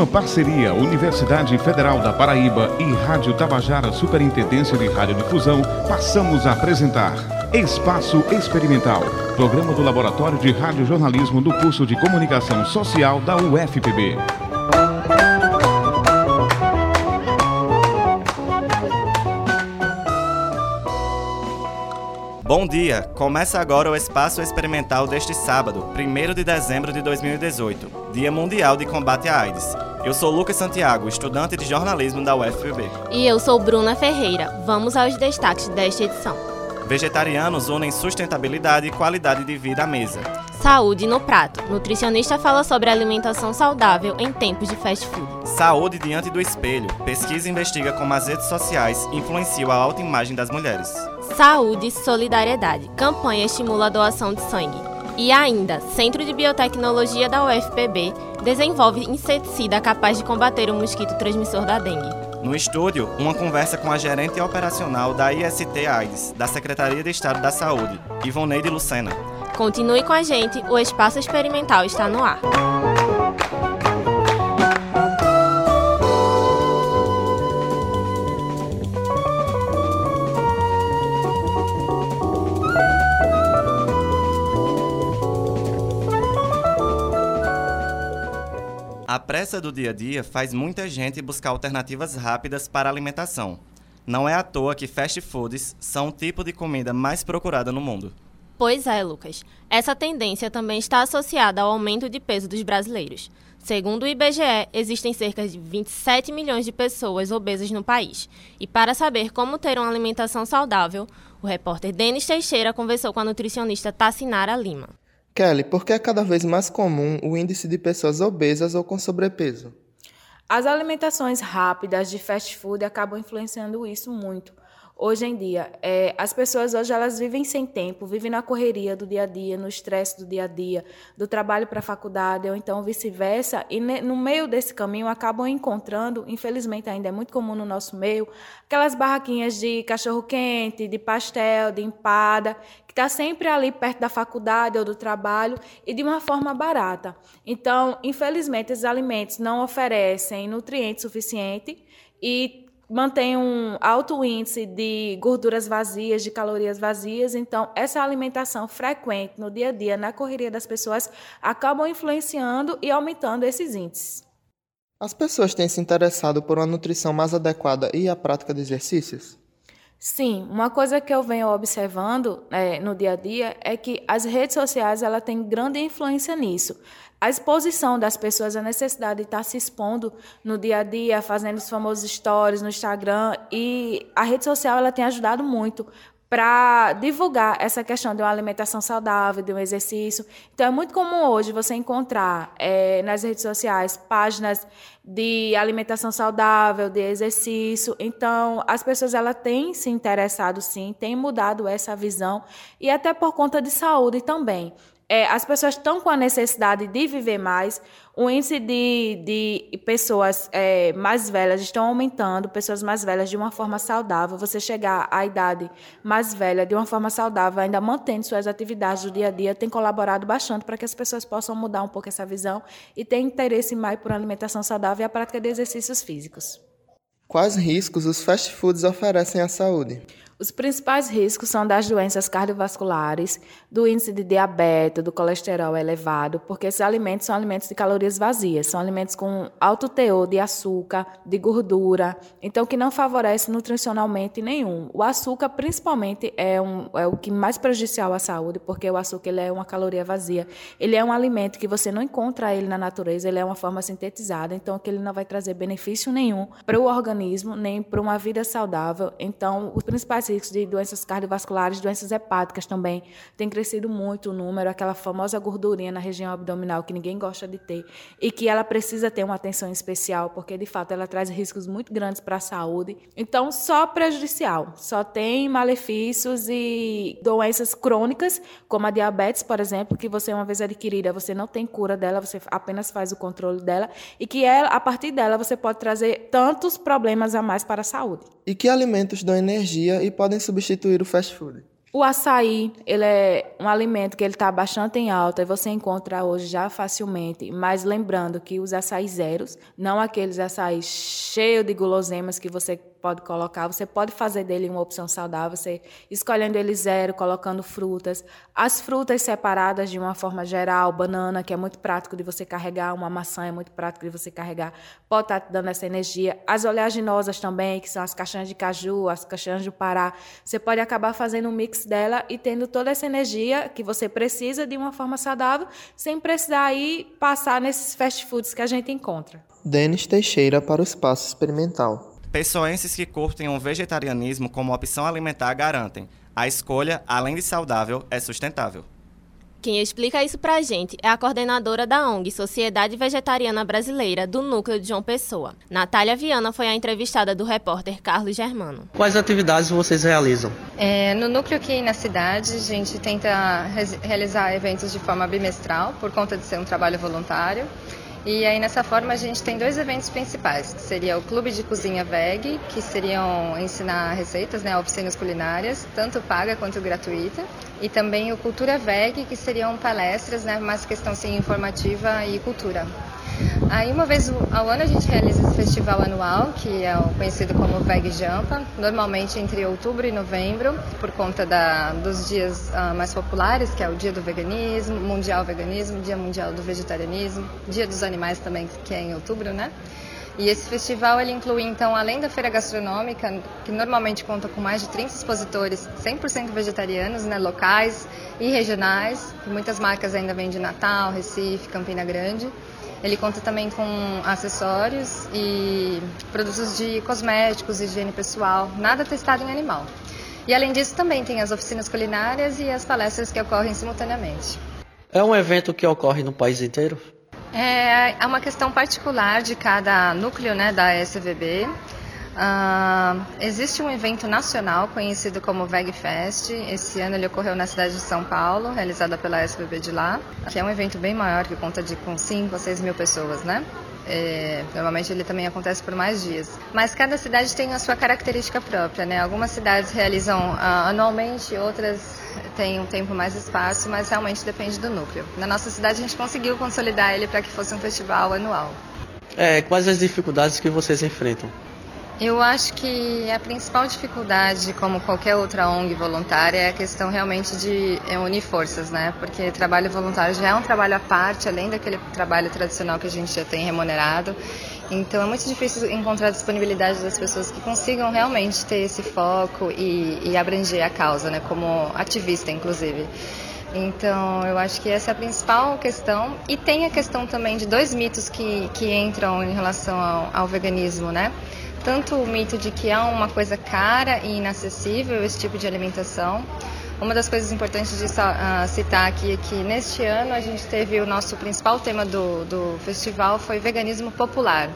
Numa parceria Universidade Federal da Paraíba e Rádio Tabajara Superintendência de Radiodifusão, passamos a apresentar Espaço Experimental, programa do Laboratório de Radiojornalismo do curso de Comunicação Social da UFPB. Bom dia! Começa agora o Espaço Experimental deste sábado, 1 de dezembro de 2018, Dia Mundial de Combate à AIDS. Eu sou Lucas Santiago, estudante de jornalismo da UFPB. E eu sou Bruna Ferreira. Vamos aos destaques desta edição. Vegetarianos unem sustentabilidade e qualidade de vida à mesa. Saúde no prato. Nutricionista fala sobre alimentação saudável em tempos de fast food. Saúde diante do espelho. Pesquisa investiga como as redes sociais influenciam a autoimagem das mulheres. Saúde e solidariedade. Campanha estimula a doação de sangue. E ainda, Centro de Biotecnologia da UFPB desenvolve inseticida capaz de combater o mosquito transmissor da dengue. No estúdio, uma conversa com a gerente operacional da IST AIDS, da Secretaria de Estado da Saúde, Ivoneide Lucena. Continue com a gente, o Espaço Experimental está no ar. Pressa do dia a dia faz muita gente buscar alternativas rápidas para a alimentação. Não é à toa que fast foods são o tipo de comida mais procurada no mundo. Pois é, Lucas. Essa tendência também está associada ao aumento de peso dos brasileiros. Segundo o IBGE, existem cerca de 27 milhões de pessoas obesas no país. E para saber como ter uma alimentação saudável, o repórter Denis Teixeira conversou com a nutricionista Tassinara Lima. Kelly, por que é cada vez mais comum o índice de pessoas obesas ou com sobrepeso? As alimentações rápidas de fast food acabam influenciando isso muito. Hoje em dia, é, as pessoas hoje elas vivem sem tempo, vivem na correria do dia a dia, no estresse do dia a dia, do trabalho para a faculdade ou então vice-versa, e ne, no meio desse caminho acabam encontrando, infelizmente ainda é muito comum no nosso meio, aquelas barraquinhas de cachorro quente, de pastel, de empada, que está sempre ali perto da faculdade ou do trabalho e de uma forma barata. Então, infelizmente, esses alimentos não oferecem nutrientes suficientes e mantém um alto índice de gorduras vazias, de calorias vazias. Então, essa alimentação frequente no dia a dia, na correria das pessoas, acabam influenciando e aumentando esses índices. As pessoas têm se interessado por uma nutrição mais adequada e a prática de exercícios? Sim, uma coisa que eu venho observando é, no dia a dia é que as redes sociais ela têm grande influência nisso a exposição das pessoas, a necessidade de estar se expondo no dia a dia, fazendo os famosos stories no Instagram. E a rede social ela tem ajudado muito para divulgar essa questão de uma alimentação saudável, de um exercício. Então, é muito comum hoje você encontrar é, nas redes sociais páginas de alimentação saudável, de exercício. Então, as pessoas ela têm se interessado, sim, têm mudado essa visão e até por conta de saúde também é, as pessoas estão com a necessidade de viver mais, o índice de, de pessoas é, mais velhas estão aumentando, pessoas mais velhas de uma forma saudável. Você chegar à idade mais velha de uma forma saudável, ainda mantendo suas atividades do dia a dia, tem colaborado bastante para que as pessoas possam mudar um pouco essa visão e ter interesse mais por alimentação saudável e a prática de exercícios físicos. Quais riscos os fast foods oferecem à saúde? Os principais riscos são das doenças cardiovasculares, do índice de diabetes, do colesterol elevado, porque esses alimentos são alimentos de calorias vazias, são alimentos com alto teor de açúcar, de gordura, então que não favorece nutricionalmente nenhum. O açúcar, principalmente, é, um, é o que mais prejudicial à saúde, porque o açúcar ele é uma caloria vazia. Ele é um alimento que você não encontra ele na natureza, ele é uma forma sintetizada, então que ele não vai trazer benefício nenhum para o organismo, nem para uma vida saudável. Então, os principais riscos de doenças cardiovasculares, doenças hepáticas também. Tem crescido muito o número, aquela famosa gordurinha na região abdominal que ninguém gosta de ter e que ela precisa ter uma atenção especial, porque de fato ela traz riscos muito grandes para a saúde. Então, só prejudicial, só tem malefícios e doenças crônicas, como a diabetes, por exemplo, que você uma vez adquirida, você não tem cura dela, você apenas faz o controle dela e que ela, a partir dela você pode trazer tantos problemas a mais para a saúde. E que alimentos dão energia e podem substituir o fast food? O açaí, ele é um alimento que ele está bastante em alta e você encontra hoje já facilmente. Mas lembrando que os açaí zeros, não aqueles açaí cheios de guloseimas que você pode colocar. Você pode fazer dele uma opção saudável, você escolhendo ele zero, colocando frutas. As frutas separadas de uma forma geral, banana, que é muito prático de você carregar, uma maçã é muito prático de você carregar, pode estar tá dando essa energia. As oleaginosas também, que são as caixinhas de caju, as caixinhas de pará, você pode acabar fazendo um mix dela e tendo toda essa energia que você precisa de uma forma saudável, sem precisar aí passar nesses fast foods que a gente encontra. Denis Teixeira para o Espaço Experimental. Pessoenses que curtem o vegetarianismo como opção alimentar garantem: a escolha, além de saudável, é sustentável. Quem explica isso pra gente é a coordenadora da ONG Sociedade Vegetariana Brasileira, do Núcleo de João Pessoa. Natália Viana foi a entrevistada do repórter Carlos Germano. Quais atividades vocês realizam? É, no núcleo aqui na cidade, a gente tenta realizar eventos de forma bimestral, por conta de ser um trabalho voluntário. E aí nessa forma a gente tem dois eventos principais, que seria o Clube de Cozinha Veg, que seriam ensinar receitas, né, oficinas culinárias, tanto paga quanto gratuita, e também o Cultura Veg, que seriam palestras, né, mais questão assim, informativa e cultura. Aí uma vez ao ano a gente realiza esse festival anual, que é conhecido como Veg Jampa, normalmente entre outubro e novembro, por conta da, dos dias uh, mais populares, que é o Dia do Veganismo, Mundial Veganismo, Dia Mundial do Vegetarianismo, Dia dos Animais também, que é em outubro, né? E esse festival ele inclui então, além da feira gastronômica, que normalmente conta com mais de 30 expositores 100% vegetarianos, né, locais e regionais, que muitas marcas ainda vêm de Natal, Recife, Campina Grande. Ele conta também com acessórios e produtos de cosméticos, higiene pessoal, nada testado em animal. E além disso, também tem as oficinas culinárias e as palestras que ocorrem simultaneamente. É um evento que ocorre no país inteiro? É, é uma questão particular de cada núcleo né, da SVB. Uh, existe um evento nacional conhecido como VegFest. Esse ano ele ocorreu na cidade de São Paulo, realizada pela SBB de lá, que é um evento bem maior, que conta de com 5 a 6 mil pessoas, né? É, normalmente ele também acontece por mais dias. Mas cada cidade tem a sua característica própria, né? Algumas cidades realizam uh, anualmente, outras têm um tempo mais espaço, mas realmente depende do núcleo. Na nossa cidade a gente conseguiu consolidar ele para que fosse um festival anual. É, quais as dificuldades que vocês enfrentam? Eu acho que a principal dificuldade, como qualquer outra ONG voluntária, é a questão realmente de é, unir forças, né? Porque trabalho voluntário já é um trabalho à parte, além daquele trabalho tradicional que a gente já tem remunerado. Então é muito difícil encontrar a disponibilidade das pessoas que consigam realmente ter esse foco e, e abranger a causa, né? Como ativista, inclusive. Então, eu acho que essa é a principal questão. E tem a questão também de dois mitos que, que entram em relação ao, ao veganismo, né? Tanto o mito de que é uma coisa cara e inacessível esse tipo de alimentação. Uma das coisas importantes de uh, citar aqui é que neste ano a gente teve o nosso principal tema do, do festival foi veganismo popular,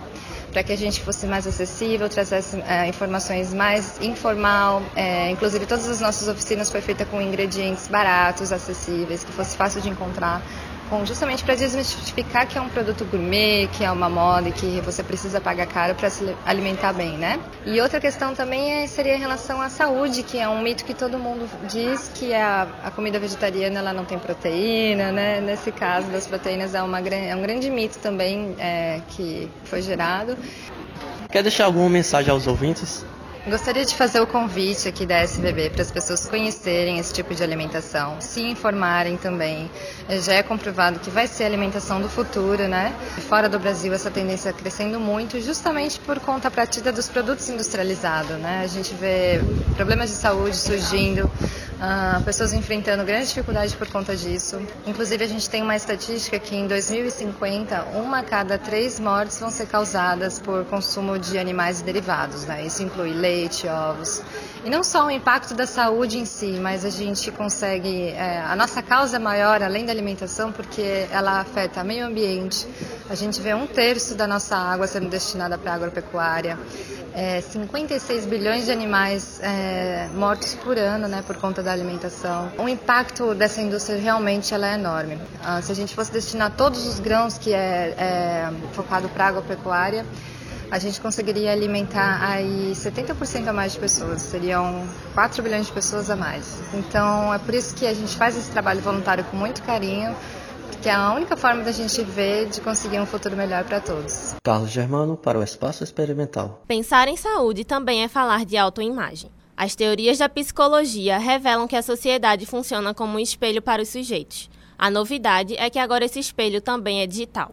para que a gente fosse mais acessível, trouxesse uh, informações mais informal. Uh, inclusive todas as nossas oficinas foi feita com ingredientes baratos, acessíveis, que fosse fácil de encontrar com justamente para desmistificar que é um produto gourmet, que é uma moda e que você precisa pagar caro para se alimentar bem, né? E outra questão também é, seria em relação à saúde, que é um mito que todo mundo diz que a, a comida vegetariana ela não tem proteína, né? Nesse caso das proteínas é, uma, é um grande mito também é, que foi gerado. Quer deixar alguma mensagem aos ouvintes? Gostaria de fazer o convite aqui da SBB para as pessoas conhecerem esse tipo de alimentação, se informarem também. Já é comprovado que vai ser a alimentação do futuro, né? Fora do Brasil essa tendência crescendo muito, justamente por conta partida dos produtos industrializados, né? A gente vê problemas de saúde surgindo, uh, pessoas enfrentando grande dificuldade por conta disso. Inclusive a gente tem uma estatística que em 2050 uma a cada três mortes vão ser causadas por consumo de animais e derivados, né? Isso inclui leite leite, ovos. E não só o impacto da saúde em si, mas a gente consegue. É, a nossa causa é maior, além da alimentação, porque ela afeta o meio ambiente. A gente vê um terço da nossa água sendo destinada para a agropecuária. É, 56 bilhões de animais é, mortos por ano né, por conta da alimentação. O impacto dessa indústria realmente ela é enorme. Ah, se a gente fosse destinar todos os grãos que é, é focado para a agropecuária, a gente conseguiria alimentar aí 70% a mais de pessoas, seriam 4 bilhões de pessoas a mais. Então é por isso que a gente faz esse trabalho voluntário com muito carinho, porque é a única forma da gente ver de conseguir um futuro melhor para todos. Carlos Germano para o Espaço Experimental. Pensar em saúde também é falar de autoimagem. As teorias da psicologia revelam que a sociedade funciona como um espelho para os sujeitos. A novidade é que agora esse espelho também é digital.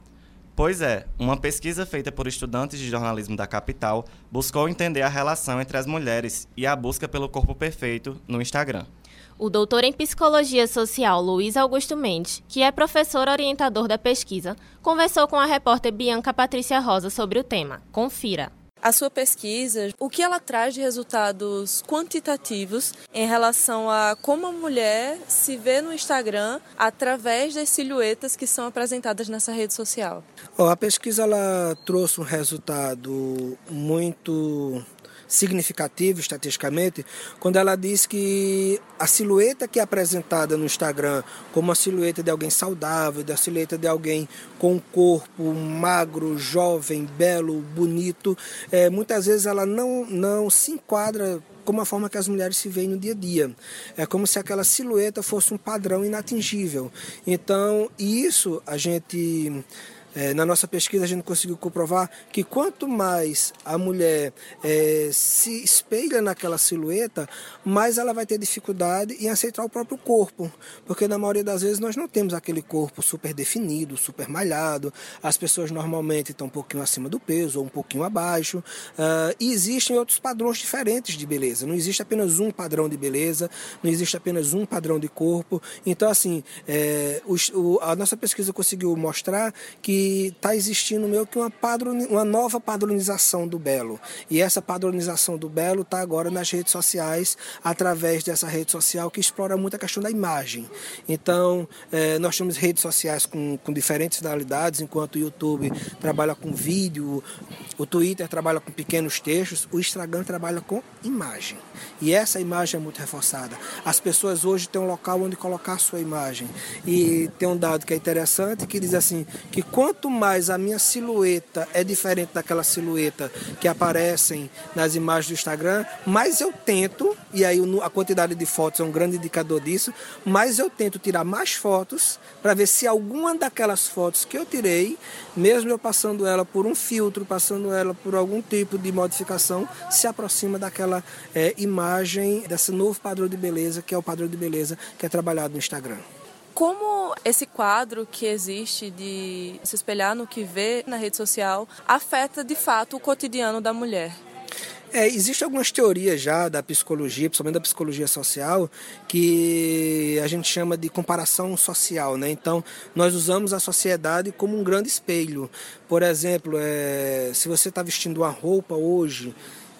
Pois é, uma pesquisa feita por estudantes de jornalismo da capital buscou entender a relação entre as mulheres e a busca pelo corpo perfeito no Instagram. O doutor em psicologia social Luiz Augusto Mendes, que é professor orientador da pesquisa, conversou com a repórter Bianca Patrícia Rosa sobre o tema. Confira a sua pesquisa, o que ela traz de resultados quantitativos em relação a como a mulher se vê no Instagram através das silhuetas que são apresentadas nessa rede social? A pesquisa ela trouxe um resultado muito significativo estatisticamente quando ela diz que a silhueta que é apresentada no Instagram como a silhueta de alguém saudável, da silhueta de alguém com um corpo magro, jovem, belo, bonito, é, muitas vezes ela não, não se enquadra como a forma que as mulheres se veem no dia a dia. É como se aquela silhueta fosse um padrão inatingível. Então, isso a gente é, na nossa pesquisa, a gente conseguiu comprovar que quanto mais a mulher é, se espelha naquela silhueta, mais ela vai ter dificuldade em aceitar o próprio corpo. Porque na maioria das vezes nós não temos aquele corpo super definido, super malhado. As pessoas normalmente estão um pouquinho acima do peso ou um pouquinho abaixo. Uh, e existem outros padrões diferentes de beleza. Não existe apenas um padrão de beleza, não existe apenas um padrão de corpo. Então, assim, é, o, a nossa pesquisa conseguiu mostrar que está existindo meio que uma, padron, uma nova padronização do belo. E essa padronização do belo está agora nas redes sociais, através dessa rede social que explora muito a questão da imagem. Então, é, nós temos redes sociais com, com diferentes finalidades, enquanto o YouTube trabalha com vídeo, o Twitter trabalha com pequenos textos, o Instagram trabalha com imagem. E essa imagem é muito reforçada. As pessoas hoje têm um local onde colocar a sua imagem. E tem um dado que é interessante que diz assim que quando quanto mais a minha silhueta é diferente daquela silhueta que aparecem nas imagens do Instagram, mais eu tento, e aí a quantidade de fotos é um grande indicador disso, mais eu tento tirar mais fotos para ver se alguma daquelas fotos que eu tirei, mesmo eu passando ela por um filtro, passando ela por algum tipo de modificação, se aproxima daquela é, imagem, desse novo padrão de beleza, que é o padrão de beleza que é trabalhado no Instagram. Como esse quadro que existe de se espelhar no que vê na rede social afeta de fato o cotidiano da mulher? É, Existem algumas teorias já da psicologia, principalmente da psicologia social, que a gente chama de comparação social. Né? Então, nós usamos a sociedade como um grande espelho. Por exemplo, é, se você está vestindo uma roupa hoje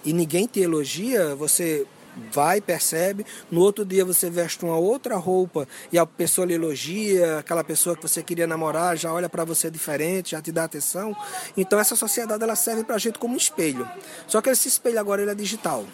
e ninguém te elogia, você vai, percebe, no outro dia você veste uma outra roupa e a pessoa lhe elogia, aquela pessoa que você queria namorar já olha para você diferente, já te dá atenção. Então essa sociedade ela serve para a gente como um espelho. Só que esse espelho agora ele é digital.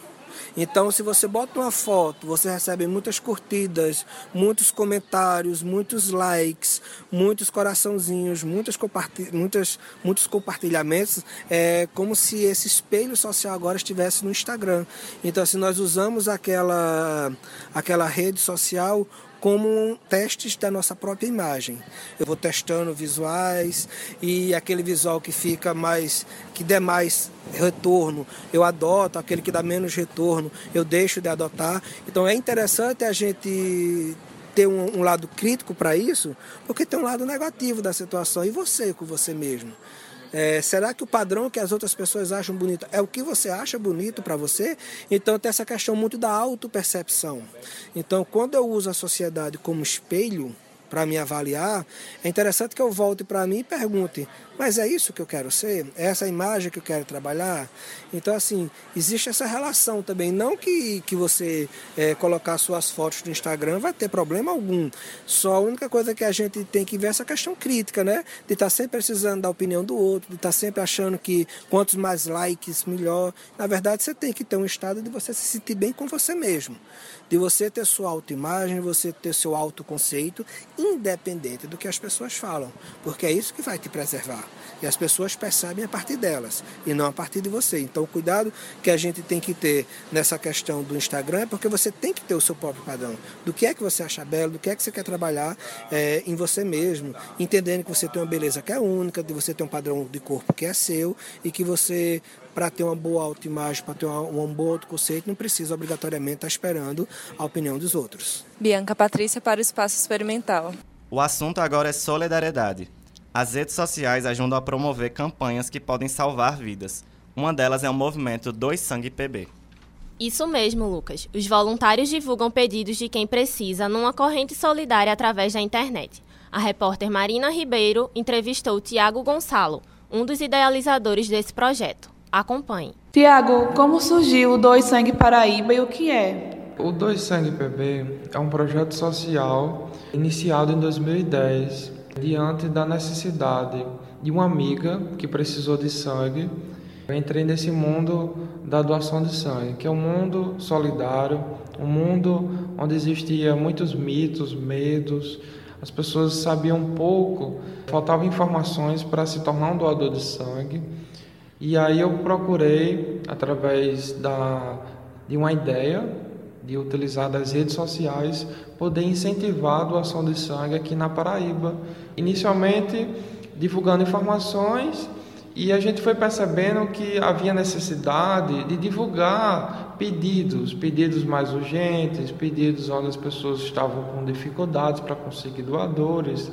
Então, se você bota uma foto, você recebe muitas curtidas, muitos comentários, muitos likes, muitos coraçãozinhos, muitas compartilh muitas, muitos compartilhamentos. É como se esse espelho social agora estivesse no Instagram. Então, se nós usamos aquela, aquela rede social como testes da nossa própria imagem. Eu vou testando visuais e aquele visual que fica mais, que der mais retorno, eu adoto, aquele que dá menos retorno, eu deixo de adotar. Então é interessante a gente ter um, um lado crítico para isso, porque tem um lado negativo da situação e você com você mesmo. É, será que o padrão que as outras pessoas acham bonito é o que você acha bonito para você? Então tem essa questão muito da autopercepção. Então, quando eu uso a sociedade como espelho, para me avaliar, é interessante que eu volte para mim e pergunte: mas é isso que eu quero ser? É essa imagem que eu quero trabalhar? Então, assim, existe essa relação também. Não que, que você é, colocar suas fotos no Instagram vai ter problema algum. Só a única coisa que a gente tem que ver é essa questão crítica, né? De estar tá sempre precisando da opinião do outro, de estar tá sempre achando que quantos mais likes, melhor. Na verdade, você tem que ter um estado de você se sentir bem com você mesmo. De você ter sua autoimagem, você ter seu autoconceito independente do que as pessoas falam, porque é isso que vai te preservar. E as pessoas percebem a partir delas e não a partir de você. Então, o cuidado que a gente tem que ter nessa questão do Instagram é porque você tem que ter o seu próprio padrão. Do que é que você acha belo, do que é que você quer trabalhar é, em você mesmo, entendendo que você tem uma beleza que é única, de você ter um padrão de corpo que é seu e que você para ter uma boa autoimagem, para ter uma, um bom autoconceito, não precisa obrigatoriamente estar esperando a opinião dos outros. Bianca Patrícia para o Espaço Experimental. O assunto agora é solidariedade. As redes sociais ajudam a promover campanhas que podem salvar vidas. Uma delas é o movimento Dois Sangue PB. Isso mesmo, Lucas. Os voluntários divulgam pedidos de quem precisa numa corrente solidária através da internet. A repórter Marina Ribeiro entrevistou Tiago Gonçalo, um dos idealizadores desse projeto. Acompanhe. Tiago, como surgiu o Dois Sangue Paraíba e o que é? O Dois Sangue PB é um projeto social iniciado em 2010 diante da necessidade de uma amiga que precisou de sangue. Eu entrei nesse mundo da doação de sangue, que é um mundo solidário, um mundo onde existia muitos mitos, medos, as pessoas sabiam pouco, faltavam informações para se tornar um doador de sangue. E aí eu procurei, através da, de uma ideia, de utilizar das redes sociais, poder incentivar a doação de sangue aqui na Paraíba. Inicialmente, divulgando informações e a gente foi percebendo que havia necessidade de divulgar pedidos, pedidos mais urgentes, pedidos onde as pessoas estavam com dificuldades para conseguir doadores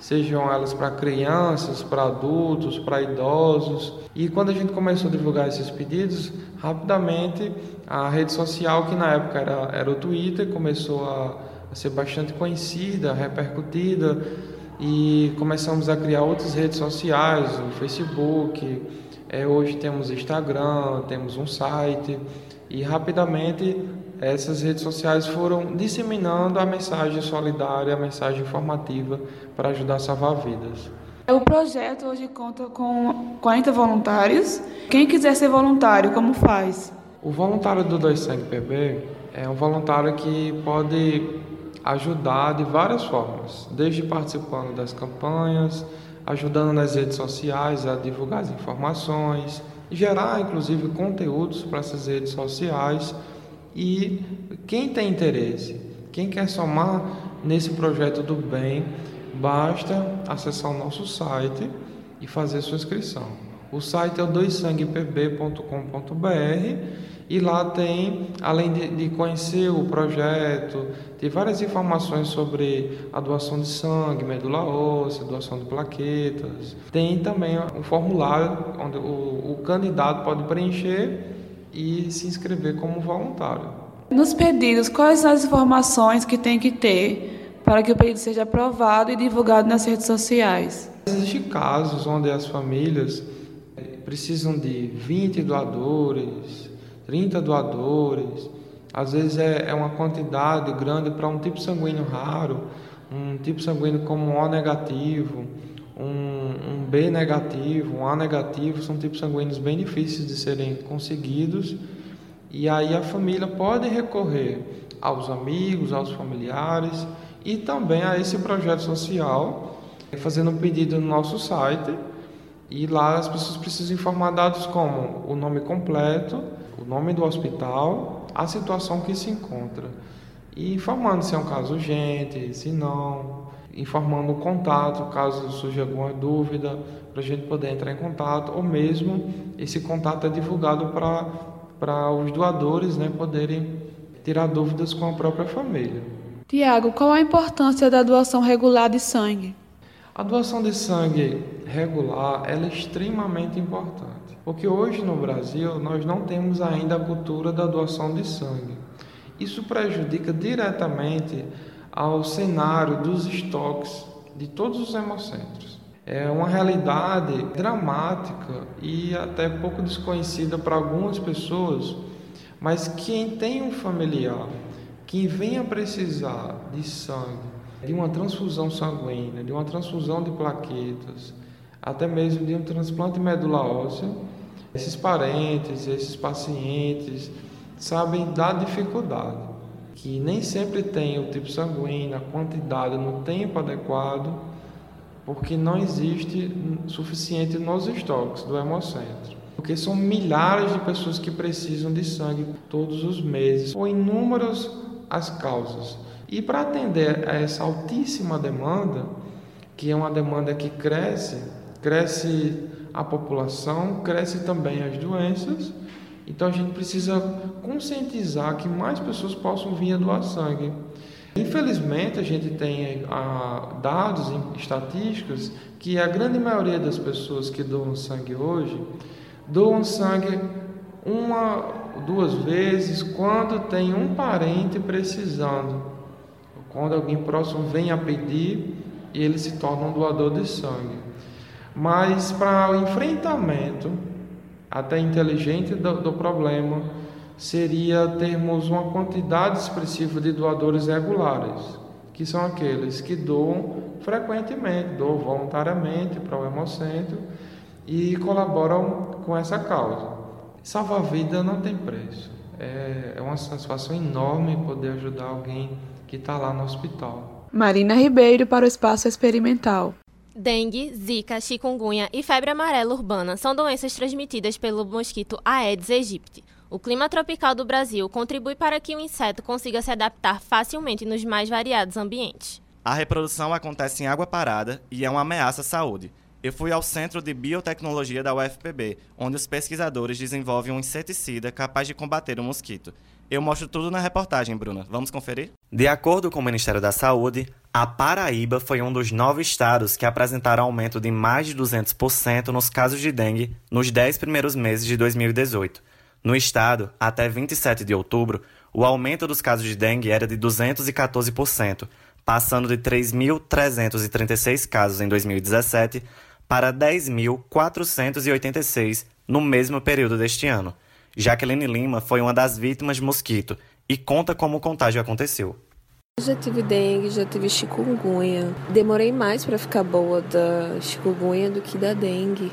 sejam elas para crianças, para adultos, para idosos. E quando a gente começou a divulgar esses pedidos, rapidamente a rede social, que na época era, era o Twitter, começou a, a ser bastante conhecida, repercutida, e começamos a criar outras redes sociais, o Facebook. É, hoje temos Instagram, temos um site, e rapidamente essas redes sociais foram disseminando a mensagem solidária, a mensagem informativa para ajudar a salvar vidas. O projeto hoje conta com 40 voluntários. Quem quiser ser voluntário, como faz? O voluntário do Dois Sangue PB é um voluntário que pode ajudar de várias formas, desde participando das campanhas, ajudando nas redes sociais a divulgar as informações, gerar inclusive conteúdos para essas redes sociais e quem tem interesse, quem quer somar nesse projeto do bem, basta acessar o nosso site e fazer sua inscrição. O site é o doissanguepb.com.br e lá tem, além de, de, conhecer o projeto, tem várias informações sobre a doação de sangue, medula óssea, doação de plaquetas. Tem também um formulário onde o, o candidato pode preencher e se inscrever como voluntário. Nos pedidos, quais são as informações que tem que ter para que o pedido seja aprovado e divulgado nas redes sociais? Existem casos onde as famílias eh, precisam de 20 doadores, 30 doadores, às vezes é, é uma quantidade grande para um tipo sanguíneo raro, um tipo sanguíneo como O negativo, um, um B negativo, um A negativo, são tipos sanguíneos bem difíceis de serem conseguidos. E aí a família pode recorrer aos amigos, aos familiares e também a esse projeto social, fazendo um pedido no nosso site. E lá as pessoas precisam informar dados como o nome completo, o nome do hospital, a situação que se encontra. E informando se é um caso urgente, se não, informando o contato caso surja alguma dúvida, para a gente poder entrar em contato, ou mesmo esse contato é divulgado para os doadores né, poderem tirar dúvidas com a própria família. Tiago, qual a importância da doação regular de sangue? A doação de sangue regular é extremamente importante, porque hoje no Brasil nós não temos ainda a cultura da doação de sangue. Isso prejudica diretamente ao cenário dos estoques de todos os hemocentros. É uma realidade dramática e até pouco desconhecida para algumas pessoas, mas quem tem um familiar que venha precisar de sangue, de uma transfusão sanguínea, de uma transfusão de plaquetas, até mesmo de um transplante medula óssea, esses parentes, esses pacientes sabem da dificuldade que nem sempre tem o tipo sanguíneo, a quantidade no tempo adequado, porque não existe suficiente nos estoques do hemocentro. Porque são milhares de pessoas que precisam de sangue todos os meses, ou inúmeras as causas. E para atender a essa altíssima demanda, que é uma demanda que cresce, cresce a população, cresce também as doenças. Então a gente precisa conscientizar que mais pessoas possam vir a doar sangue. Infelizmente a gente tem ah, dados estatísticos que a grande maioria das pessoas que doam sangue hoje doam sangue uma duas vezes quando tem um parente precisando. Quando alguém próximo vem a pedir, ele se torna um doador de sangue. Mas para o enfrentamento até inteligente do, do problema seria termos uma quantidade expressiva de doadores regulares, que são aqueles que doam frequentemente, doam voluntariamente para o Hemocentro e colaboram com essa causa. Salvar vida não tem preço. É, é uma satisfação enorme poder ajudar alguém que está lá no hospital. Marina Ribeiro para o Espaço Experimental. Dengue, zika, chikungunya e febre amarela urbana são doenças transmitidas pelo mosquito Aedes aegypti. O clima tropical do Brasil contribui para que o inseto consiga se adaptar facilmente nos mais variados ambientes. A reprodução acontece em água parada e é uma ameaça à saúde. Eu fui ao Centro de Biotecnologia da UFPB, onde os pesquisadores desenvolvem um inseticida capaz de combater o mosquito. Eu mostro tudo na reportagem, Bruna. Vamos conferir? De acordo com o Ministério da Saúde, a Paraíba foi um dos nove estados que apresentaram aumento de mais de 200% nos casos de dengue nos dez primeiros meses de 2018. No estado, até 27 de outubro, o aumento dos casos de dengue era de 214%, passando de 3.336 casos em 2017 para 10.486 no mesmo período deste ano. Jaqueline Lima foi uma das vítimas de mosquito e conta como o contágio aconteceu. Já tive dengue, já tive chikungunya. Demorei mais para ficar boa da chikungunya do que da dengue.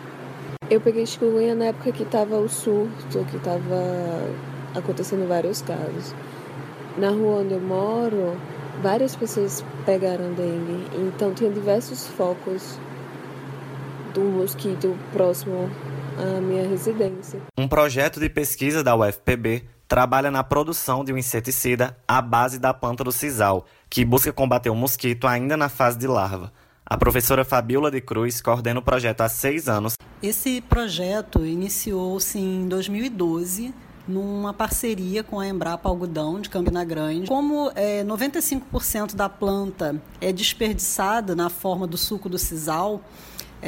Eu peguei chikungunya na época que tava o surto, que tava acontecendo vários casos. Na rua onde eu moro, várias pessoas pegaram dengue, então tinha diversos focos do mosquito próximo à minha residência. Um projeto de pesquisa da UFPB trabalha na produção de um inseticida à base da planta do sisal, que busca combater o mosquito ainda na fase de larva. A professora Fabiola de Cruz coordena o projeto há seis anos. Esse projeto iniciou-se em 2012 numa parceria com a Embrapa Algodão de Campina Grande. Como é, 95% da planta é desperdiçada na forma do suco do sisal,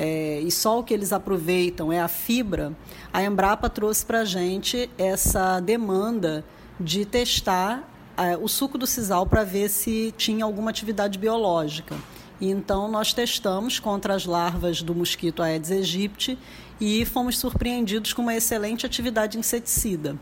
é, e só o que eles aproveitam é a fibra, a Embrapa trouxe para a gente essa demanda de testar é, o suco do sisal para ver se tinha alguma atividade biológica. E então nós testamos contra as larvas do mosquito Aedes aegypti e fomos surpreendidos com uma excelente atividade inseticida.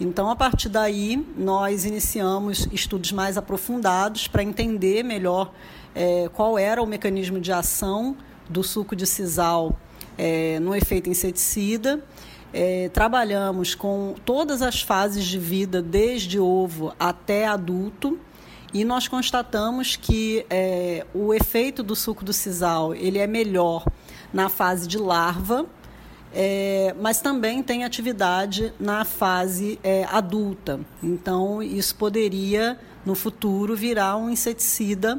Então, a partir daí, nós iniciamos estudos mais aprofundados para entender melhor é, qual era o mecanismo de ação do suco de sisal é, no efeito inseticida. É, trabalhamos com todas as fases de vida, desde ovo até adulto, e nós constatamos que é, o efeito do suco do sisal ele é melhor na fase de larva, é, mas também tem atividade na fase é, adulta. Então, isso poderia, no futuro, virar um inseticida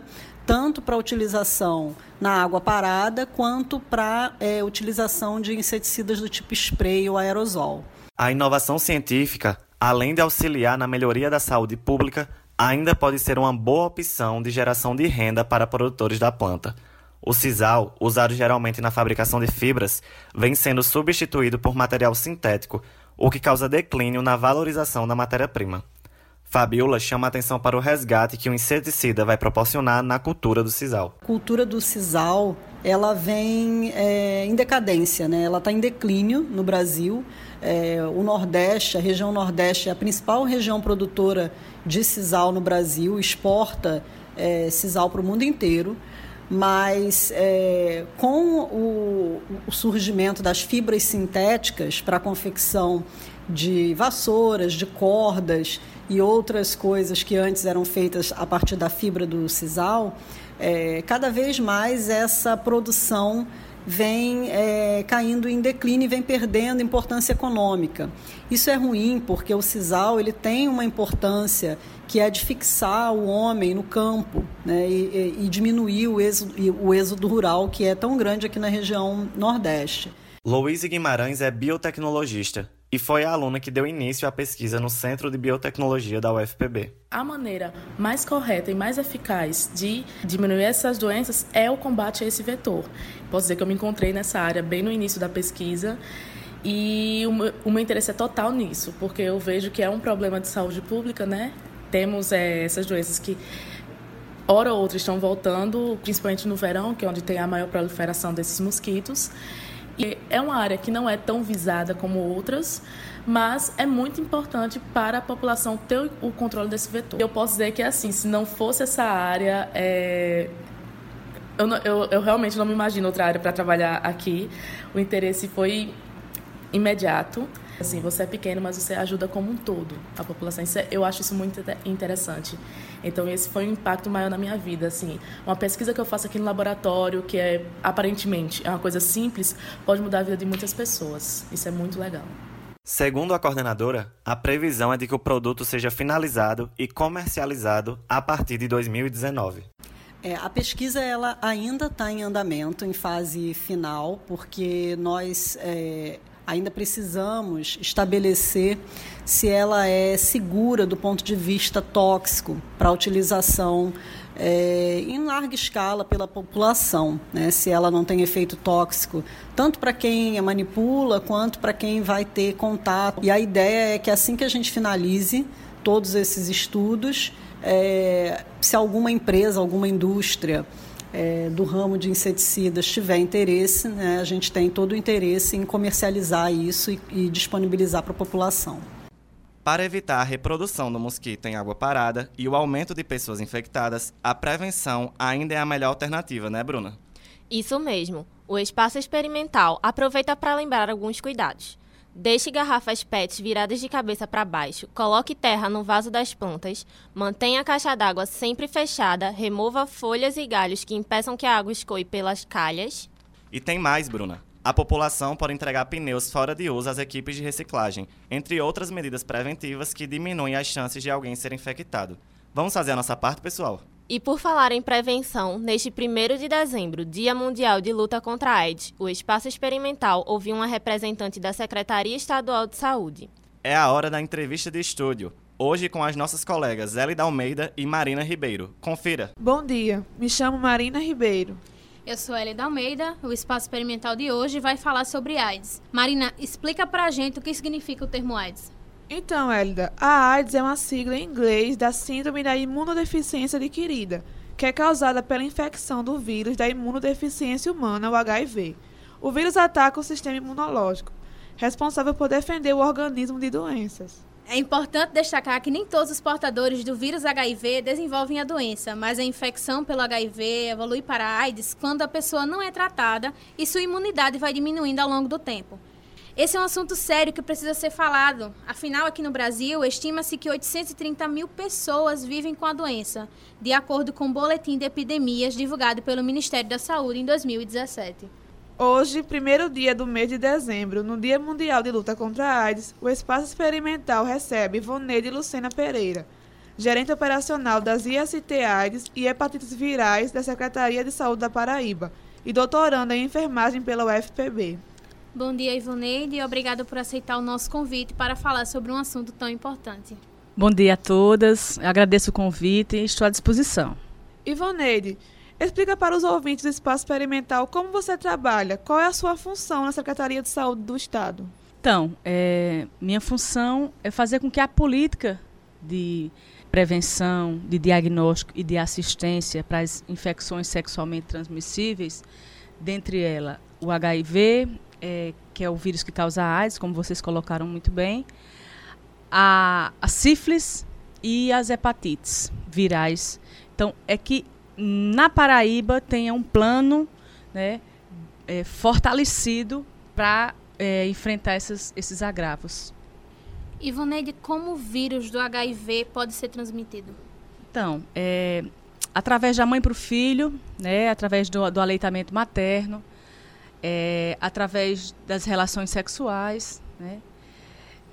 tanto para utilização na água parada quanto para é, utilização de inseticidas do tipo spray ou aerosol. A inovação científica, além de auxiliar na melhoria da saúde pública, ainda pode ser uma boa opção de geração de renda para produtores da planta. O sisal, usado geralmente na fabricação de fibras, vem sendo substituído por material sintético, o que causa declínio na valorização da matéria-prima. Fabiola chama atenção para o resgate que o inseticida vai proporcionar na cultura do sisal. A cultura do sisal ela vem é, em decadência, né? ela está em declínio no Brasil. É, o Nordeste, a região Nordeste é a principal região produtora de sisal no Brasil, exporta é, sisal para o mundo inteiro mas é, com o, o, surgimento das fibras sintéticas para a confecção de vassouras, de cordas e outras coisas que antes eram feitas a partir da fibra do sisal, é, cada vez mais essa produção vem é, caindo em declínio e vem perdendo importância econômica. Isso é ruim porque o sisal ele tem uma importância que é de fixar o homem no campo né, e, e, diminuir o êxodo, o êxodo rural que é tão grande aqui na região Nordeste. Louise Guimarães é biotecnologista e foi a aluna que deu início à pesquisa no Centro de Biotecnologia da UFPB. A maneira mais correta e mais eficaz de diminuir essas doenças é o combate a esse vetor. Posso dizer que eu me encontrei nessa área bem no início da pesquisa e o meu, interesse é total nisso, porque eu vejo que é um problema de saúde pública, né? Temos é, essas doenças que hora ou outra estão voltando, principalmente no verão, que é onde tem a maior proliferação desses mosquitos. E é uma área que não é tão visada como outras, mas é muito importante para a população ter o controle desse vetor. Eu posso dizer que, assim, se não fosse essa área, é... eu, não, eu, eu realmente não me imagino outra área para trabalhar aqui. O interesse foi imediato. Assim, você é pequeno, mas você ajuda como um todo a população. É, eu acho isso muito interessante. Então, esse foi um impacto maior na minha vida. Assim, uma pesquisa que eu faço aqui no laboratório, que é aparentemente é uma coisa simples, pode mudar a vida de muitas pessoas. Isso é muito legal. Segundo a coordenadora, a previsão é de que o produto seja finalizado e comercializado a partir de 2019. É, a pesquisa ela ainda está em andamento, em fase final, porque nós é, ainda precisamos estabelecer se ela é segura do ponto de vista tóxico para utilização é, em larga escala pela população, né? se ela não tem efeito tóxico, tanto para quem a manipula quanto para quem vai ter contato. E a ideia é que assim que a gente finalize todos esses estudos, é, se alguma empresa, alguma indústria é, do ramo de inseticidas tiver interesse, né, a gente tem todo o interesse em comercializar isso e, e disponibilizar para a população. Para evitar a reprodução do mosquito em água parada e o aumento de pessoas infectadas, a prevenção ainda é a melhor alternativa, né, Bruna? Isso mesmo. O espaço experimental aproveita para lembrar alguns cuidados. Deixe garrafas PET viradas de cabeça para baixo, coloque terra no vaso das plantas, mantenha a caixa d'água sempre fechada, remova folhas e galhos que impeçam que a água escoe pelas calhas. E tem mais, Bruna. A população pode entregar pneus fora de uso às equipes de reciclagem, entre outras medidas preventivas que diminuem as chances de alguém ser infectado. Vamos fazer a nossa parte, pessoal? E por falar em prevenção, neste 1 de dezembro, Dia Mundial de Luta contra a AIDS, o Espaço Experimental ouviu uma representante da Secretaria Estadual de Saúde. É a hora da entrevista de estúdio. Hoje com as nossas colegas Elida Almeida e Marina Ribeiro. Confira. Bom dia, me chamo Marina Ribeiro. Eu sou Elida Almeida. O Espaço Experimental de hoje vai falar sobre AIDS. Marina, explica pra gente o que significa o termo AIDS. Então, Elida, a AIDS é uma sigla em inglês da Síndrome da Imunodeficiência Adquirida, que é causada pela infecção do vírus da imunodeficiência humana, o HIV. O vírus ataca o sistema imunológico, responsável por defender o organismo de doenças. É importante destacar que nem todos os portadores do vírus HIV desenvolvem a doença, mas a infecção pelo HIV evolui para a AIDS quando a pessoa não é tratada e sua imunidade vai diminuindo ao longo do tempo. Esse é um assunto sério que precisa ser falado. Afinal, aqui no Brasil, estima-se que 830 mil pessoas vivem com a doença, de acordo com o boletim de epidemias divulgado pelo Ministério da Saúde em 2017. Hoje, primeiro dia do mês de dezembro, no Dia Mundial de Luta contra a AIDS, o Espaço Experimental recebe Ivoneide Lucena Pereira, gerente operacional das IST AIDS e hepatites virais da Secretaria de Saúde da Paraíba e doutoranda em enfermagem pela UFPB. Bom dia, Ivoneide, e obrigada por aceitar o nosso convite para falar sobre um assunto tão importante. Bom dia a todas, agradeço o convite e estou à disposição. Ivoneide, explica para os ouvintes do Espaço Experimental como você trabalha, qual é a sua função na Secretaria de Saúde do Estado. Então, é, minha função é fazer com que a política de prevenção, de diagnóstico e de assistência para as infecções sexualmente transmissíveis, dentre elas o HIV, é, que é o vírus que causa a AIDS, como vocês colocaram muito bem, a, a sífilis e as hepatites virais. Então, é que na Paraíba tenha um plano né, é, fortalecido para é, enfrentar esses, esses agravos. Ivoneide, como o vírus do HIV pode ser transmitido? Então, é, através da mãe para o filho, né, através do, do aleitamento materno, é, através das relações sexuais, né,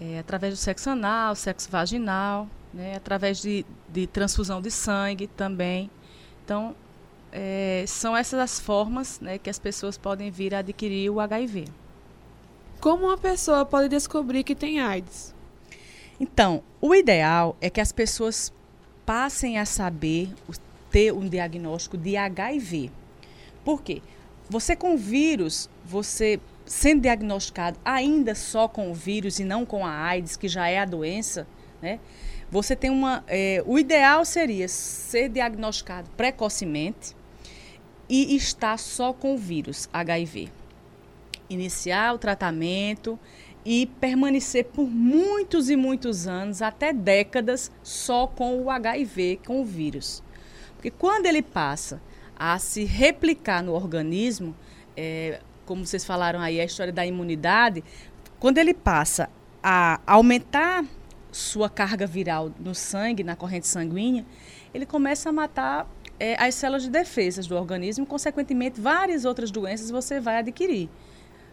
é, através do sexo anal, sexo vaginal, né, através de, de transfusão de sangue também. Então, é, são essas as formas né, que as pessoas podem vir a adquirir o HIV. Como uma pessoa pode descobrir que tem AIDS? Então, o ideal é que as pessoas passem a saber, ter um diagnóstico de HIV. Por quê? Você com vírus, você sendo diagnosticado ainda só com o vírus e não com a AIDS, que já é a doença, né? Você tem uma. É, o ideal seria ser diagnosticado precocemente e estar só com o vírus HIV. Iniciar o tratamento e permanecer por muitos e muitos anos, até décadas, só com o HIV, com o vírus. Porque quando ele passa a se replicar no organismo, é, como vocês falaram aí, a história da imunidade, quando ele passa a aumentar sua carga viral no sangue, na corrente sanguínea, ele começa a matar é, as células de defesa do organismo, consequentemente, várias outras doenças você vai adquirir.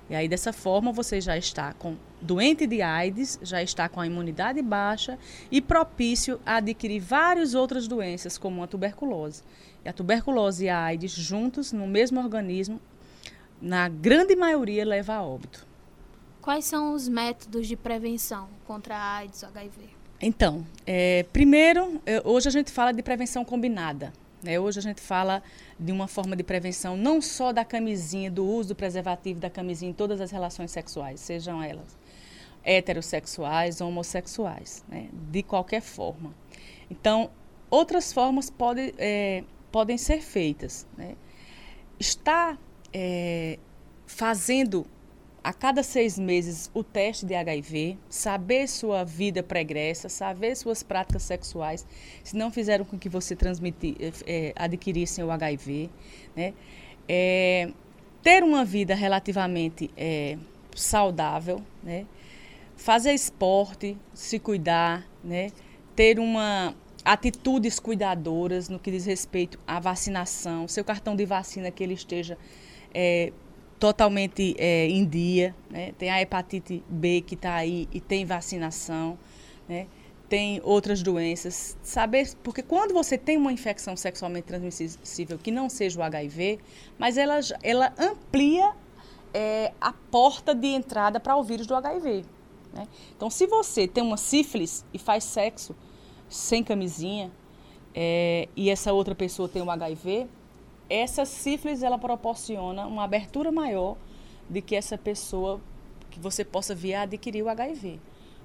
E aí, dessa forma, você já está com doente de AIDS, já está com a imunidade baixa e propício a adquirir várias outras doenças, como a tuberculose. E a tuberculose e a AIDS juntos no mesmo organismo, na grande maioria, leva a óbito. Quais são os métodos de prevenção contra a AIDS HIV? Então, é, primeiro, é, hoje a gente fala de prevenção combinada. Né? Hoje a gente fala de uma forma de prevenção não só da camisinha, do uso do preservativo da camisinha em todas as relações sexuais, sejam elas heterossexuais ou homossexuais, né? de qualquer forma. Então, outras formas pode, é, podem ser feitas. Né? Está é, fazendo a cada seis meses o teste de HIV, saber sua vida pregressa, saber suas práticas sexuais, se não fizeram com que você é, adquirissem o HIV, né? É, ter uma vida relativamente é, saudável, né? fazer esporte, se cuidar, né? ter uma atitudes cuidadoras no que diz respeito à vacinação, seu cartão de vacina que ele esteja é, totalmente é, em dia. Né? Tem a hepatite B que está aí e tem vacinação. Né? Tem outras doenças. Saber, porque quando você tem uma infecção sexualmente transmissível que não seja o HIV, mas ela, ela amplia é, a porta de entrada para o vírus do HIV. Né? Então, se você tem uma sífilis e faz sexo sem camisinha, é, e essa outra pessoa tem o HIV, essa sífilis ela proporciona uma abertura maior de que essa pessoa que você possa vir a adquirir o HIV.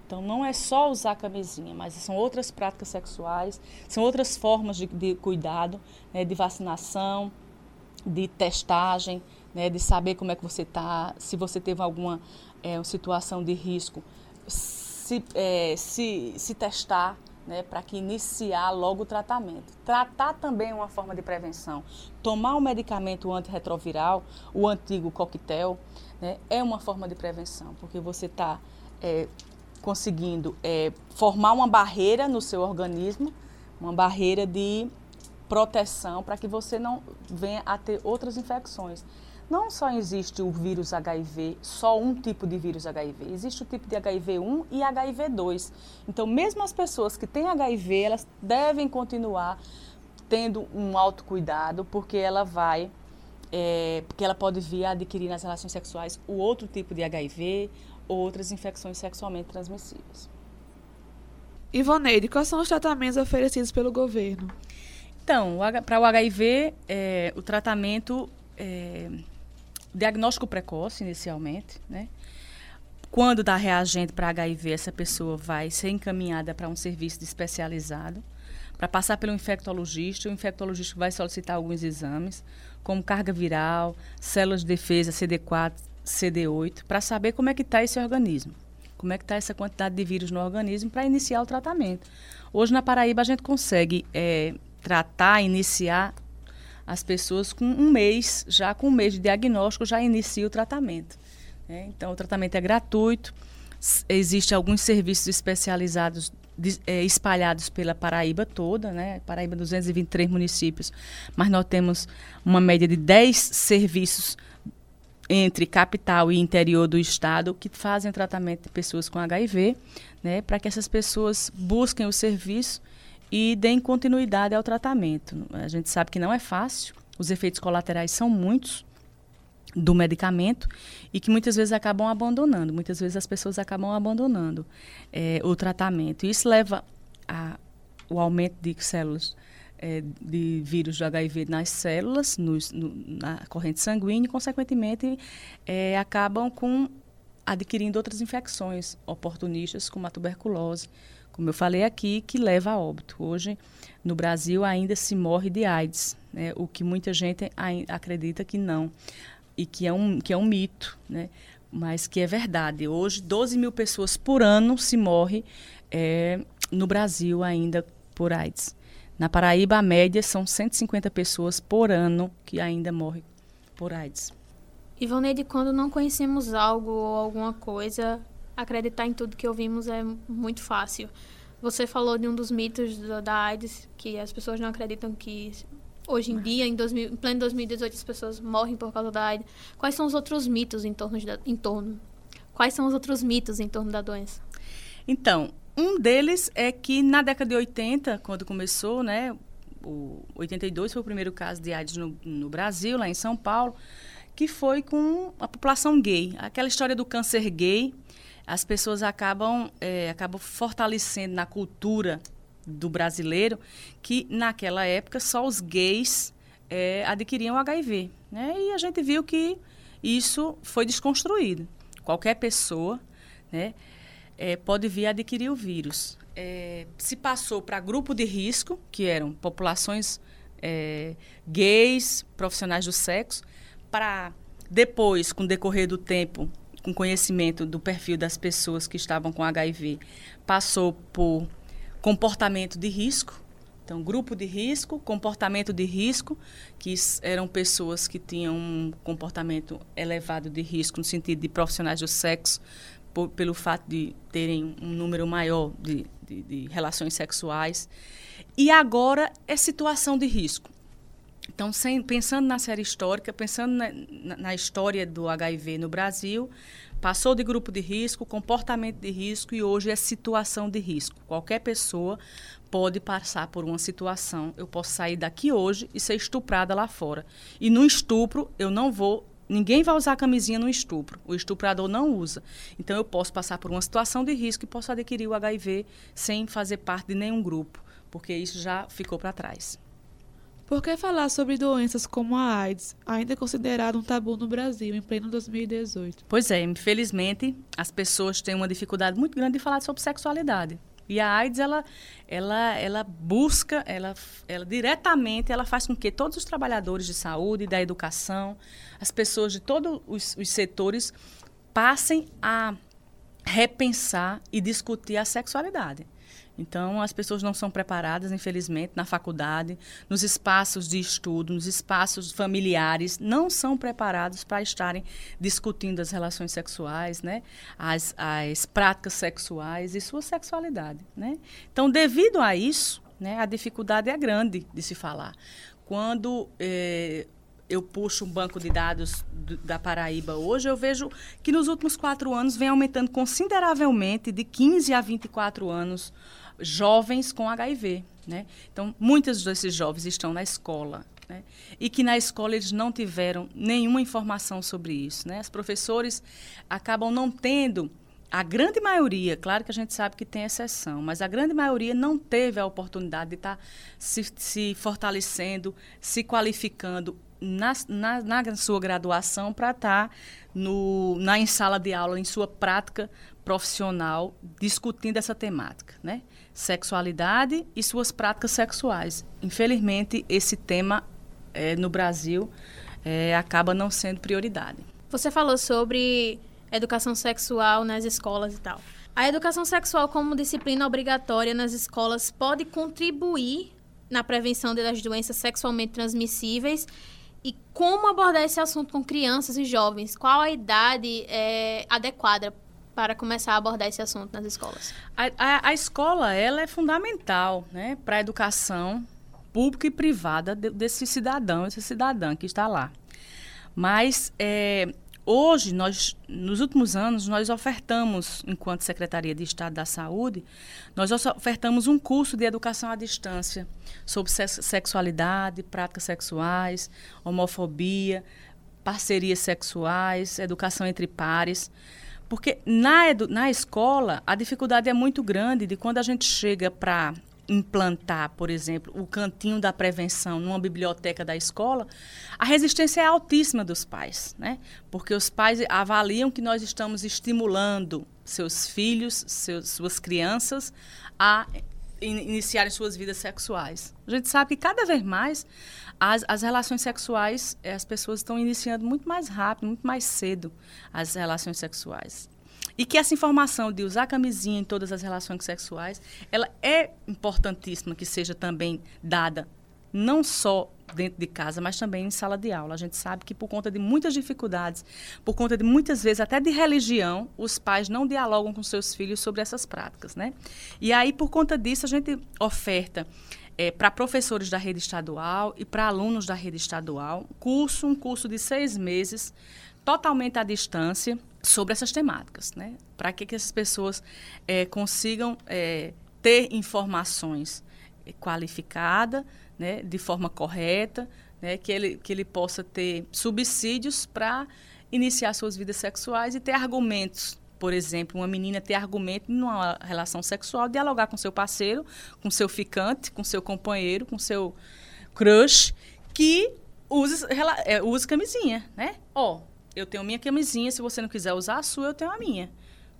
Então não é só usar camisinha, mas são outras práticas sexuais, são outras formas de, de cuidado, né, de vacinação, de testagem, né, de saber como é que você está, se você teve alguma é, situação de risco, se, é, se, se testar, né, para que iniciar logo o tratamento. Tratar também é uma forma de prevenção. Tomar o um medicamento antirretroviral, o antigo coquetel, né, é uma forma de prevenção, porque você está é, conseguindo é, formar uma barreira no seu organismo, uma barreira de proteção para que você não venha a ter outras infecções não só existe o vírus HIV, só um tipo de vírus HIV, existe o tipo de HIV1 e HIV2. Então, mesmo as pessoas que têm HIV, elas devem continuar tendo um autocuidado, porque ela vai, é, porque ela pode vir a adquirir nas relações sexuais o outro tipo de HIV ou outras infecções sexualmente transmissíveis. Ivoneide, quais são os tratamentos oferecidos pelo governo? Então, para o HIV, é, o tratamento é, diagnóstico precoce inicialmente, né? Quando dá reagente para HIV, essa pessoa vai ser encaminhada para um serviço especializado para passar pelo infectologista. O infectologista vai solicitar alguns exames, como carga viral, células de defesa CD4, CD8, para saber como é que está esse organismo, como é que está essa quantidade de vírus no organismo para iniciar o tratamento. Hoje na Paraíba a gente consegue é, tratar, iniciar as pessoas com um mês, já com um mês de diagnóstico, já inicia o tratamento. Né? Então, o tratamento é gratuito, Existem alguns serviços especializados de, é, espalhados pela Paraíba toda, né? Paraíba 223 municípios, mas nós temos uma média de 10 serviços entre capital e interior do estado que fazem tratamento de pessoas com HIV, né, para que essas pessoas busquem o serviço e deem continuidade ao tratamento. A gente sabe que não é fácil, os efeitos colaterais são muitos do medicamento e que muitas vezes acabam abandonando, muitas vezes as pessoas acabam abandonando é, o tratamento. Isso leva ao aumento de células é, de vírus do HIV nas células, nos, no, na corrente sanguínea e, consequentemente, é, acabam com adquirindo outras infecções oportunistas, como a tuberculose, como eu falei aqui, que leva a óbito. Hoje, no Brasil, ainda se morre de AIDS, né, o que muita gente acredita que não, e que é um, que é um mito, né, mas que é verdade. Hoje, 12 mil pessoas por ano se morrem é, no Brasil ainda por AIDS. Na Paraíba, a média são 150 pessoas por ano que ainda morrem por AIDS. Ivoneide, quando não conhecemos algo ou alguma coisa, acreditar em tudo que ouvimos é muito fácil. Você falou de um dos mitos da, AIDS, que as pessoas não acreditam que hoje em dia, em, 2000, em pleno 2018, as pessoas morrem por causa da AIDS. Quais são os outros mitos em torno, de, em torno? Quais são os outros mitos em torno da doença? Então, um deles é que na década de 80, quando começou, né, o 82 foi o primeiro caso de AIDS no, no Brasil, lá em São Paulo, que foi com a população gay. Aquela história do câncer gay, as pessoas acabam, é, acabam fortalecendo na cultura do brasileiro que naquela época só os gays é, adquiriam HIV. Né? E a gente viu que isso foi desconstruído. Qualquer pessoa né, é, pode vir adquirir o vírus. É, se passou para grupo de risco, que eram populações é, gays, profissionais do sexo, para depois, com o decorrer do tempo, com conhecimento do perfil das pessoas que estavam com HIV, passou por comportamento de risco. Então, grupo de risco, comportamento de risco, que eram pessoas que tinham um comportamento elevado de risco no sentido de profissionais do sexo, por, pelo fato de terem um número maior de, de, de relações sexuais. E agora é situação de risco. Então, sem, pensando na série histórica, pensando na, na, na, história do HIV no Brasil, passou de grupo de risco, comportamento de risco e hoje é situação de risco. Qualquer pessoa pode passar por uma situação. Eu posso sair daqui hoje e ser estuprada lá fora. E no estupro, eu não vou Ninguém vai usar camisinha no estupro. O estuprador não usa. Então, eu posso passar por uma situação de risco e posso adquirir o HIV sem fazer parte de nenhum grupo, porque isso já ficou para trás. Por que falar sobre doenças como a AIDS, ainda é considerado um tabu no Brasil em pleno 2018? Pois é, infelizmente, as pessoas têm uma dificuldade muito grande de falar sobre sexualidade. E a AIDS, ela, ela, ela busca, ela, ela diretamente, ela faz com que todos os trabalhadores de saúde, da educação, as pessoas de todos os, os setores passem a repensar e discutir a sexualidade. Então, as pessoas não são preparadas, infelizmente, na faculdade, nos espaços de estudo, nos espaços familiares, não são preparados para estarem discutindo as relações sexuais, né? as, as práticas sexuais e sua sexualidade. Né? Então, devido a isso, né, a dificuldade é grande de se falar. Quando eh, eu puxo um banco de dados do, da Paraíba hoje, eu vejo que nos últimos quatro anos vem aumentando consideravelmente, de 15 a 24 anos, jovens com HIV. Né? Então, muitos desses jovens estão na escola. Né? E que na escola eles não tiveram nenhuma informação sobre isso. Né? Professores acabam não tendo a grande maioria, claro que a gente sabe que tem exceção, mas a grande maioria não teve a oportunidade de estar tá se, se fortalecendo, se qualificando na, na, na sua graduação para estar tá no, na em sala de aula, em sua prática profissional, discutindo essa temática, né? Sexualidade e suas práticas sexuais. Infelizmente, esse tema é, no Brasil é, acaba não sendo prioridade. Você falou sobre educação sexual nas escolas e tal. A educação sexual como disciplina obrigatória nas escolas pode contribuir na prevenção das doenças sexualmente transmissíveis e como abordar esse assunto com crianças e jovens? Qual a idade é, adequada para começar a abordar esse assunto nas escolas? A, a, a escola ela é fundamental né, para a educação pública e privada de, desse cidadão, esse cidadã que está lá. Mas é, hoje, nós, nos últimos anos, nós ofertamos, enquanto Secretaria de Estado da Saúde, nós ofertamos um curso de educação à distância sobre sexualidade, práticas sexuais, homofobia, parcerias sexuais, educação entre pares. Porque na, na escola, a dificuldade é muito grande de quando a gente chega para implantar, por exemplo, o cantinho da prevenção numa biblioteca da escola, a resistência é altíssima dos pais, né? Porque os pais avaliam que nós estamos estimulando seus filhos, seus, suas crianças a in, iniciarem suas vidas sexuais. A gente sabe que cada vez mais as, as relações sexuais, eh, as pessoas estão iniciando muito mais rápido, muito mais cedo as relações sexuais. E que essa informação de usar camisinha em todas as relações sexuais, ela é importantíssima que seja também dada não só dentro de casa, mas também em sala de aula. A gente sabe que por conta de muitas dificuldades, por conta de muitas vezes até de religião, os pais não dialogam com seus filhos sobre essas práticas, né? E aí por conta disso a gente oferta é, para professores da rede estadual e para alunos da rede estadual curso, um curso de seis meses totalmente à distância sobre essas temáticas, né? Para que, que essas pessoas é, consigam é, ter informações qualificadas, né, de forma correta, né, que, ele, que ele possa ter subsídios para iniciar suas vidas sexuais e ter argumentos. Por exemplo, uma menina ter argumento numa relação sexual, dialogar com seu parceiro, com seu ficante, com seu companheiro, com seu crush, que use, é, use camisinha, né? Ó, oh, eu tenho minha camisinha, se você não quiser usar a sua, eu tenho a minha.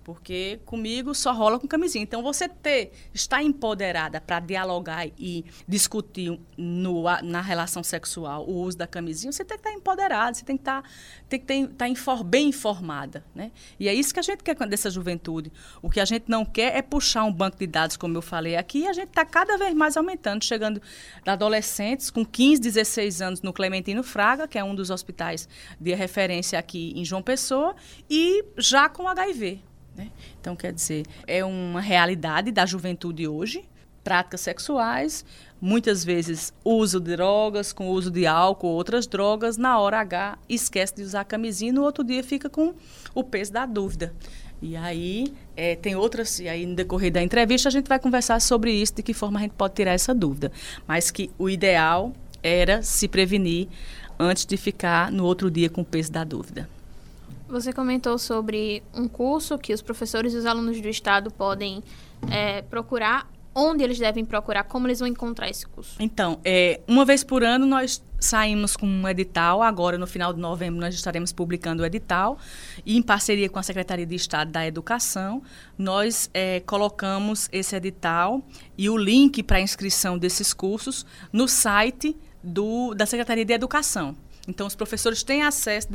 Porque comigo só rola com camisinha. Então, você ter, estar empoderada para dialogar e discutir no, na relação sexual o uso da camisinha, você tem que estar empoderada, você tem que estar, tem que ter, estar infor, bem informada. Né? E é isso que a gente quer dessa juventude. O que a gente não quer é puxar um banco de dados, como eu falei aqui, e a gente está cada vez mais aumentando, chegando de adolescentes com 15, 16 anos no Clementino Fraga, que é um dos hospitais de referência aqui em João Pessoa, e já com HIV. Né? Então, quer dizer, é uma realidade da juventude hoje, práticas sexuais, muitas vezes uso de drogas, com uso de álcool, outras drogas, na hora H esquece de usar camisinha e no outro dia fica com o peso da dúvida. E aí é, tem outras, e aí no decorrer da entrevista a gente vai conversar sobre isso, de que forma a gente pode tirar essa dúvida. Mas que o ideal era se prevenir antes de ficar no outro dia com o peso da dúvida. Você comentou sobre um curso que os professores e os alunos do Estado podem é, procurar. Onde eles devem procurar? Como eles vão encontrar esse curso? Então, é, uma vez por ano nós saímos com um edital. Agora, no final de novembro, nós estaremos publicando o edital. E, em parceria com a Secretaria de Estado da Educação, nós é, colocamos esse edital e o link para inscrição desses cursos no site do, da Secretaria de Educação. Então, os professores têm acesso